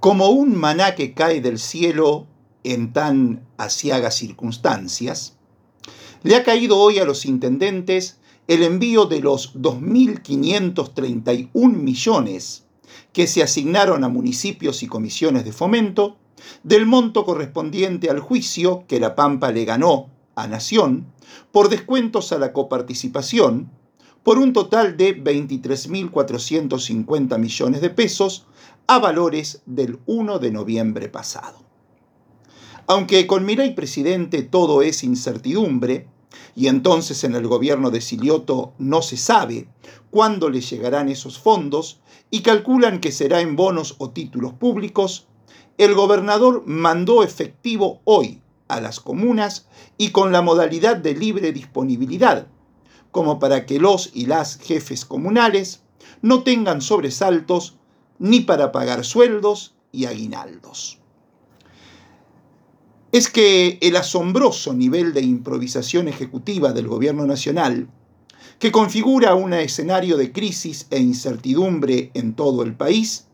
Como un maná que cae del cielo en tan asiagas circunstancias, le ha caído hoy a los intendentes el envío de los 2.531 millones que se asignaron a municipios y comisiones de fomento del monto correspondiente al juicio que La Pampa le ganó a Nación por descuentos a la coparticipación por un total de 23.450 millones de pesos a valores del 1 de noviembre pasado. Aunque con Miray presidente todo es incertidumbre, y entonces en el gobierno de Silioto no se sabe cuándo le llegarán esos fondos y calculan que será en bonos o títulos públicos, el gobernador mandó efectivo hoy a las comunas y con la modalidad de libre disponibilidad, como para que los y las jefes comunales no tengan sobresaltos ni para pagar sueldos y aguinaldos. Es que el asombroso nivel de improvisación ejecutiva del gobierno nacional, que configura un escenario de crisis e incertidumbre en todo el país,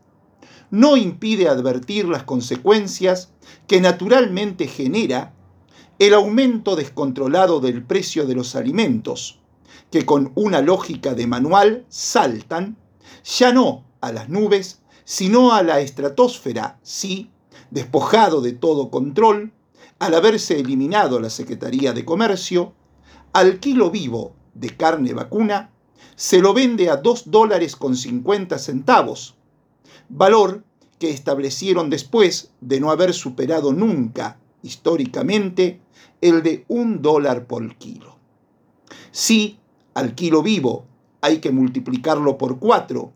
no impide advertir las consecuencias que naturalmente genera el aumento descontrolado del precio de los alimentos, que con una lógica de manual saltan, ya no a las nubes, sino a la estratosfera, sí, despojado de todo control, al haberse eliminado la Secretaría de Comercio, al kilo vivo de carne vacuna se lo vende a 2 dólares con 50 centavos, valor que establecieron después de no haber superado nunca, históricamente, el de un dólar por kilo. Si al kilo vivo hay que multiplicarlo por 4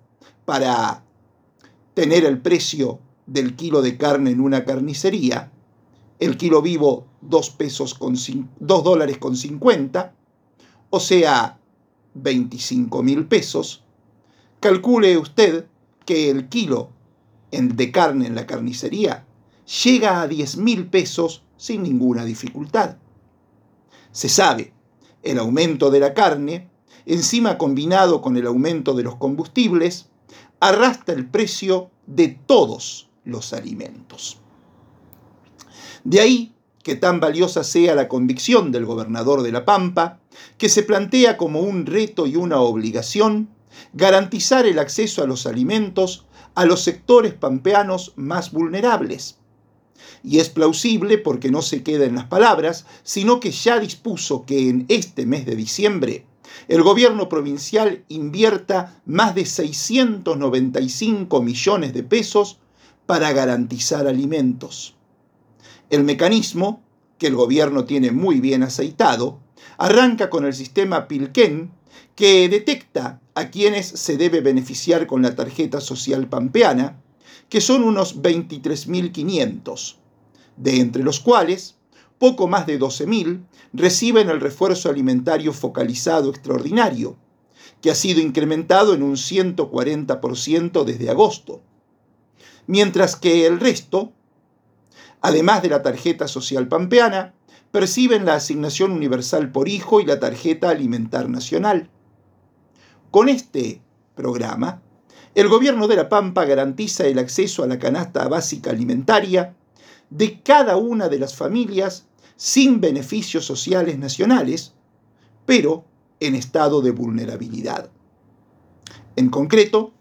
para tener el precio del kilo de carne en una carnicería, el kilo vivo 2 pesos con 2 dólares con 50, o sea, 25 mil pesos, calcule usted que el kilo de carne en la carnicería llega a 10 mil pesos sin ninguna dificultad. Se sabe, el aumento de la carne, encima combinado con el aumento de los combustibles, arrastra el precio de todos los alimentos. De ahí que tan valiosa sea la convicción del gobernador de La Pampa, que se plantea como un reto y una obligación garantizar el acceso a los alimentos a los sectores pampeanos más vulnerables. Y es plausible porque no se queda en las palabras, sino que ya dispuso que en este mes de diciembre el gobierno provincial invierta más de 695 millones de pesos para garantizar alimentos. El mecanismo, que el gobierno tiene muy bien aceitado, arranca con el sistema Pilken, que detecta a quienes se debe beneficiar con la tarjeta social pampeana, que son unos 23.500, de entre los cuales poco más de 12.000 reciben el refuerzo alimentario focalizado extraordinario, que ha sido incrementado en un 140% desde agosto, mientras que el resto Además de la tarjeta social pampeana, perciben la asignación universal por hijo y la tarjeta alimentar nacional. Con este programa, el gobierno de La Pampa garantiza el acceso a la canasta básica alimentaria de cada una de las familias sin beneficios sociales nacionales, pero en estado de vulnerabilidad. En concreto,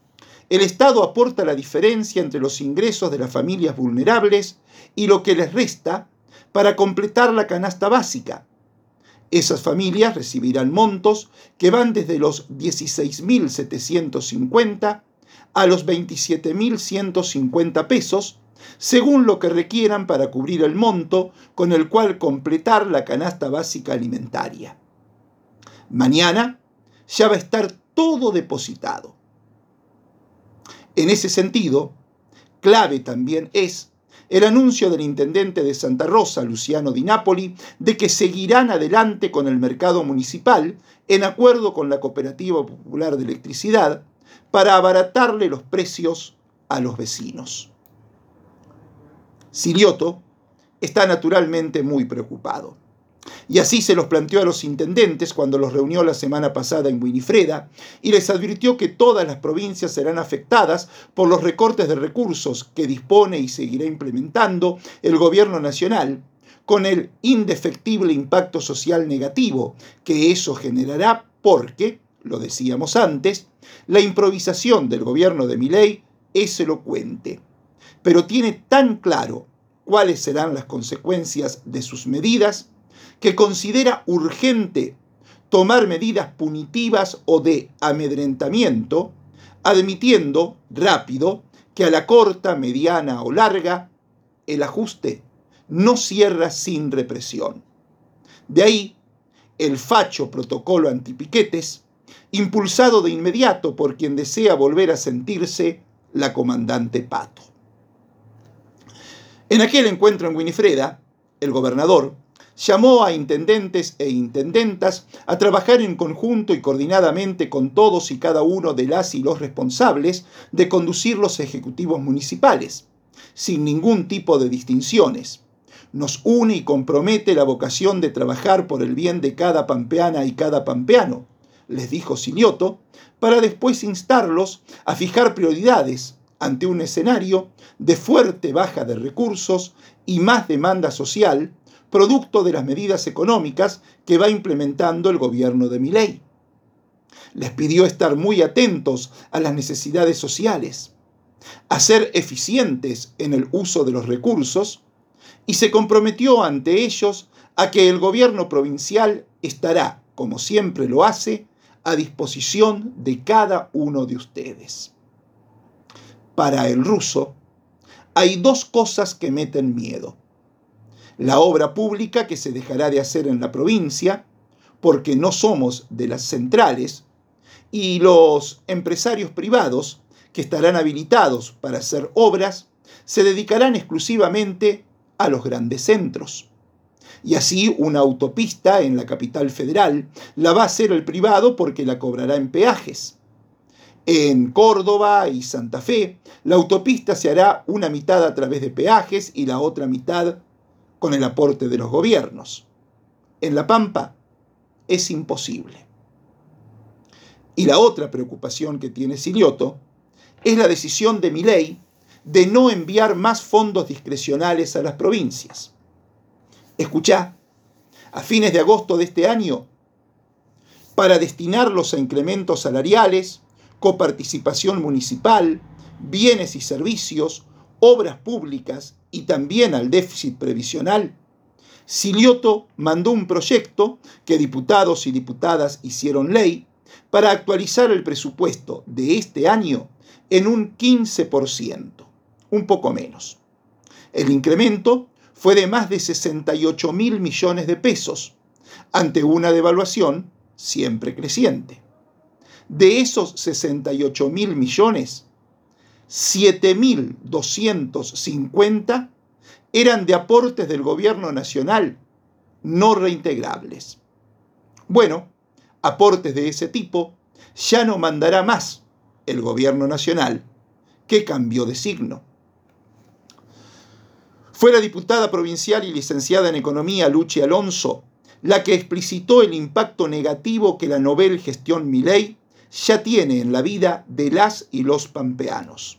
el Estado aporta la diferencia entre los ingresos de las familias vulnerables y lo que les resta para completar la canasta básica. Esas familias recibirán montos que van desde los 16.750 a los 27.150 pesos, según lo que requieran para cubrir el monto con el cual completar la canasta básica alimentaria. Mañana ya va a estar todo depositado. En ese sentido, clave también es el anuncio del intendente de Santa Rosa, Luciano Di Napoli, de que seguirán adelante con el mercado municipal en acuerdo con la Cooperativa Popular de Electricidad para abaratarle los precios a los vecinos. Silioto está naturalmente muy preocupado. Y así se los planteó a los intendentes cuando los reunió la semana pasada en Winifreda y les advirtió que todas las provincias serán afectadas por los recortes de recursos que dispone y seguirá implementando el gobierno nacional con el indefectible impacto social negativo que eso generará porque, lo decíamos antes, la improvisación del gobierno de Milei es elocuente, pero tiene tan claro cuáles serán las consecuencias de sus medidas que considera urgente tomar medidas punitivas o de amedrentamiento, admitiendo rápido que a la corta, mediana o larga, el ajuste no cierra sin represión. De ahí el facho protocolo antipiquetes, impulsado de inmediato por quien desea volver a sentirse la comandante Pato. En aquel encuentro en Winifreda, el gobernador llamó a intendentes e intendentas a trabajar en conjunto y coordinadamente con todos y cada uno de las y los responsables de conducir los ejecutivos municipales, sin ningún tipo de distinciones. Nos une y compromete la vocación de trabajar por el bien de cada pampeana y cada pampeano, les dijo Silioto, para después instarlos a fijar prioridades ante un escenario de fuerte baja de recursos y más demanda social producto de las medidas económicas que va implementando el gobierno de Miley. Les pidió estar muy atentos a las necesidades sociales, a ser eficientes en el uso de los recursos y se comprometió ante ellos a que el gobierno provincial estará, como siempre lo hace, a disposición de cada uno de ustedes. Para el ruso, hay dos cosas que meten miedo la obra pública que se dejará de hacer en la provincia, porque no somos de las centrales, y los empresarios privados que estarán habilitados para hacer obras se dedicarán exclusivamente a los grandes centros. Y así una autopista en la capital federal la va a hacer el privado porque la cobrará en peajes. En Córdoba y Santa Fe, la autopista se hará una mitad a través de peajes y la otra mitad con el aporte de los gobiernos. En La Pampa es imposible. Y la otra preocupación que tiene Silioto es la decisión de Milei de no enviar más fondos discrecionales a las provincias. Escuchá, a fines de agosto de este año, para destinarlos a incrementos salariales, coparticipación municipal, bienes y servicios, obras públicas y también al déficit previsional, Silioto mandó un proyecto que diputados y diputadas hicieron ley para actualizar el presupuesto de este año en un 15%, un poco menos. El incremento fue de más de 68 mil millones de pesos, ante una devaluación siempre creciente. De esos 68 mil millones, 7.250 eran de aportes del gobierno nacional no reintegrables. Bueno, aportes de ese tipo ya no mandará más el gobierno nacional, que cambió de signo. Fue la diputada provincial y licenciada en Economía Luchi Alonso la que explicitó el impacto negativo que la novel gestión Milei ya tiene en la vida de las y los pampeanos.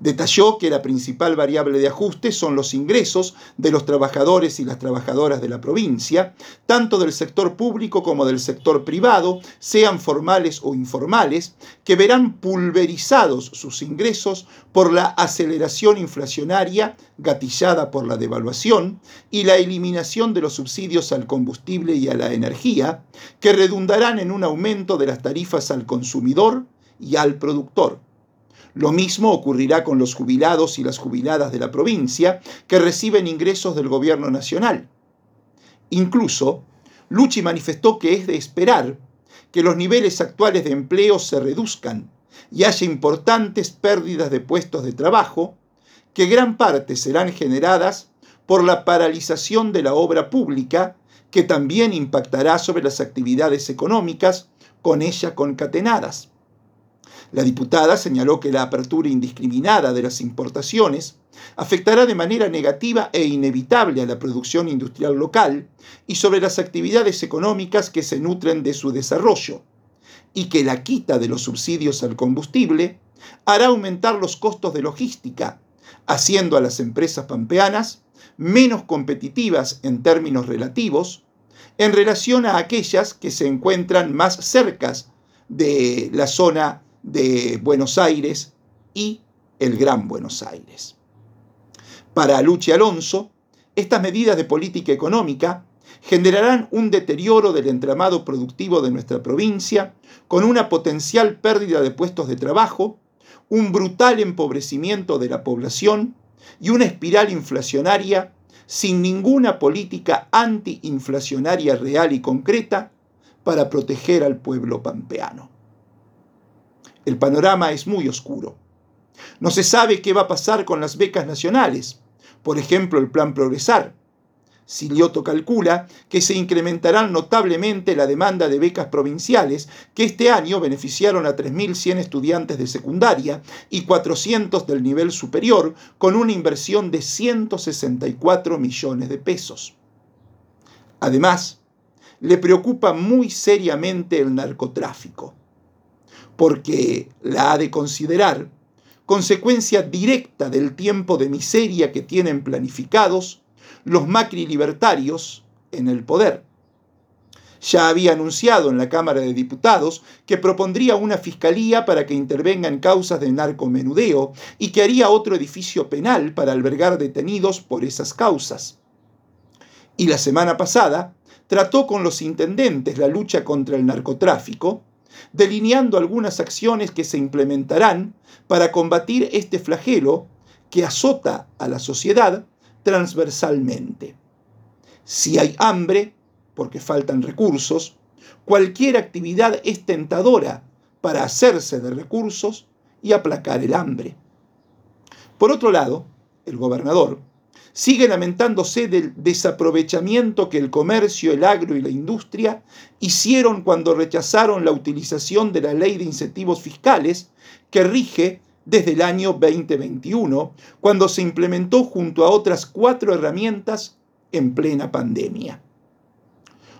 Detalló que la principal variable de ajuste son los ingresos de los trabajadores y las trabajadoras de la provincia, tanto del sector público como del sector privado, sean formales o informales, que verán pulverizados sus ingresos por la aceleración inflacionaria gatillada por la devaluación y la eliminación de los subsidios al combustible y a la energía, que redundarán en un aumento de las tarifas al consumidor y al productor. Lo mismo ocurrirá con los jubilados y las jubiladas de la provincia que reciben ingresos del gobierno nacional. Incluso, Luchi manifestó que es de esperar que los niveles actuales de empleo se reduzcan y haya importantes pérdidas de puestos de trabajo, que gran parte serán generadas por la paralización de la obra pública, que también impactará sobre las actividades económicas con ella concatenadas. La diputada señaló que la apertura indiscriminada de las importaciones afectará de manera negativa e inevitable a la producción industrial local y sobre las actividades económicas que se nutren de su desarrollo, y que la quita de los subsidios al combustible hará aumentar los costos de logística, haciendo a las empresas pampeanas menos competitivas en términos relativos en relación a aquellas que se encuentran más cercas de la zona de Buenos Aires y el Gran Buenos Aires. Para Luchi Alonso, estas medidas de política económica generarán un deterioro del entramado productivo de nuestra provincia, con una potencial pérdida de puestos de trabajo, un brutal empobrecimiento de la población y una espiral inflacionaria sin ninguna política antiinflacionaria real y concreta para proteger al pueblo pampeano. El panorama es muy oscuro. No se sabe qué va a pasar con las becas nacionales, por ejemplo el Plan Progresar. Silioto calcula que se incrementarán notablemente la demanda de becas provinciales, que este año beneficiaron a 3.100 estudiantes de secundaria y 400 del nivel superior, con una inversión de 164 millones de pesos. Además, le preocupa muy seriamente el narcotráfico, porque la ha de considerar consecuencia directa del tiempo de miseria que tienen planificados los Macri libertarios en el poder. Ya había anunciado en la Cámara de Diputados que propondría una fiscalía para que intervenga en causas de narcomenudeo y que haría otro edificio penal para albergar detenidos por esas causas. Y la semana pasada trató con los intendentes la lucha contra el narcotráfico delineando algunas acciones que se implementarán para combatir este flagelo que azota a la sociedad transversalmente. Si hay hambre, porque faltan recursos, cualquier actividad es tentadora para hacerse de recursos y aplacar el hambre. Por otro lado, el gobernador sigue lamentándose del desaprovechamiento que el comercio, el agro y la industria hicieron cuando rechazaron la utilización de la ley de incentivos fiscales que rige desde el año 2021, cuando se implementó junto a otras cuatro herramientas en plena pandemia.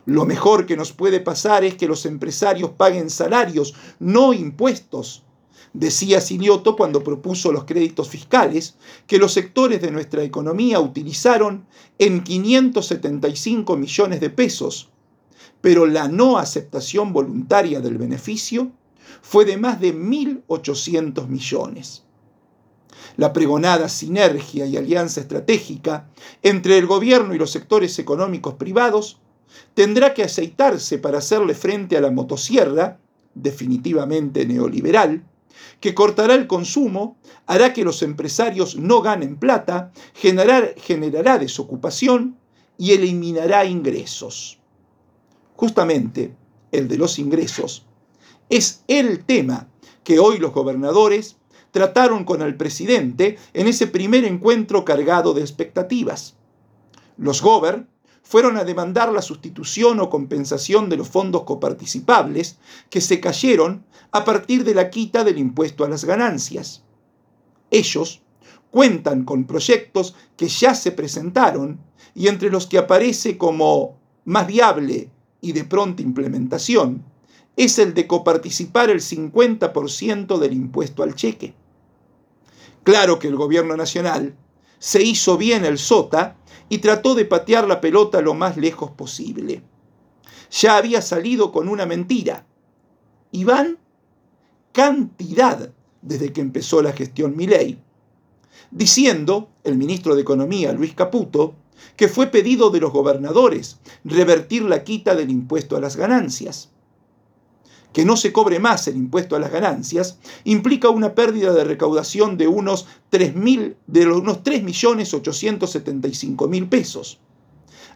Lo mejor que nos puede pasar es que los empresarios paguen salarios, no impuestos, Decía Silioto cuando propuso los créditos fiscales que los sectores de nuestra economía utilizaron en 575 millones de pesos, pero la no aceptación voluntaria del beneficio fue de más de 1.800 millones. La pregonada sinergia y alianza estratégica entre el gobierno y los sectores económicos privados tendrá que aceitarse para hacerle frente a la motosierra, definitivamente neoliberal, que cortará el consumo, hará que los empresarios no ganen plata, generará desocupación y eliminará ingresos. Justamente el de los ingresos es el tema que hoy los gobernadores trataron con el presidente en ese primer encuentro cargado de expectativas. Los gober fueron a demandar la sustitución o compensación de los fondos coparticipables que se cayeron a partir de la quita del impuesto a las ganancias. Ellos cuentan con proyectos que ya se presentaron y entre los que aparece como más viable y de pronta implementación es el de coparticipar el 50% del impuesto al cheque. Claro que el gobierno nacional se hizo bien el sota y trató de patear la pelota lo más lejos posible. Ya había salido con una mentira. Y van cantidad desde que empezó la gestión Milei, diciendo el ministro de Economía, Luis Caputo, que fue pedido de los gobernadores revertir la quita del impuesto a las ganancias que no se cobre más el impuesto a las ganancias implica una pérdida de recaudación de unos 3, de unos 3.875.000 pesos.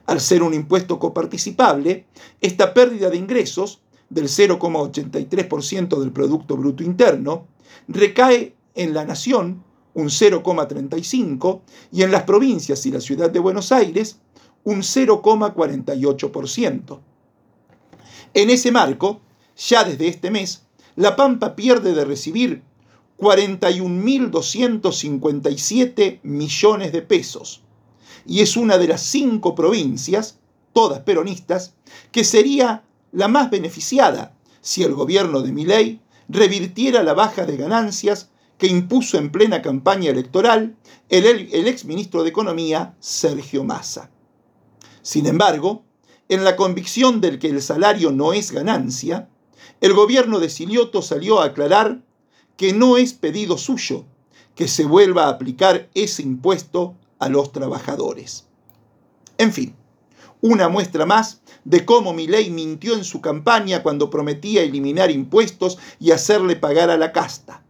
Al ser un impuesto coparticipable, esta pérdida de ingresos del 0,83% del Producto Bruto Interno recae en la nación un 0,35% y en las provincias y la ciudad de Buenos Aires un 0,48%. En ese marco, ya desde este mes, La Pampa pierde de recibir 41.257 millones de pesos. Y es una de las cinco provincias, todas peronistas, que sería la más beneficiada si el gobierno de Milei revirtiera la baja de ganancias que impuso en plena campaña electoral el, el exministro de Economía, Sergio Massa. Sin embargo, en la convicción del que el salario no es ganancia, el gobierno de Silioto salió a aclarar que no es pedido suyo que se vuelva a aplicar ese impuesto a los trabajadores. En fin, una muestra más de cómo Milei mintió en su campaña cuando prometía eliminar impuestos y hacerle pagar a la casta.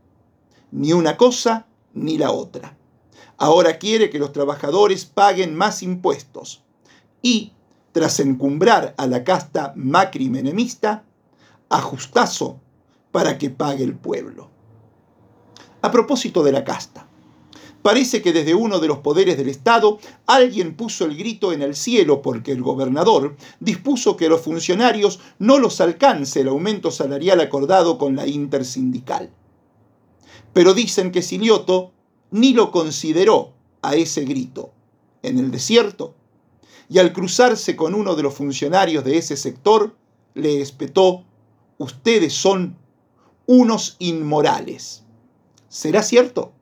Ni una cosa ni la otra. Ahora quiere que los trabajadores paguen más impuestos y, tras encumbrar a la casta macri-menemista, ajustazo para que pague el pueblo. A propósito de la casta, parece que desde uno de los poderes del Estado alguien puso el grito en el cielo porque el gobernador dispuso que a los funcionarios no los alcance el aumento salarial acordado con la intersindical. Pero dicen que Silioto ni lo consideró a ese grito en el desierto y al cruzarse con uno de los funcionarios de ese sector le espetó, ustedes son unos inmorales. ¿Será cierto?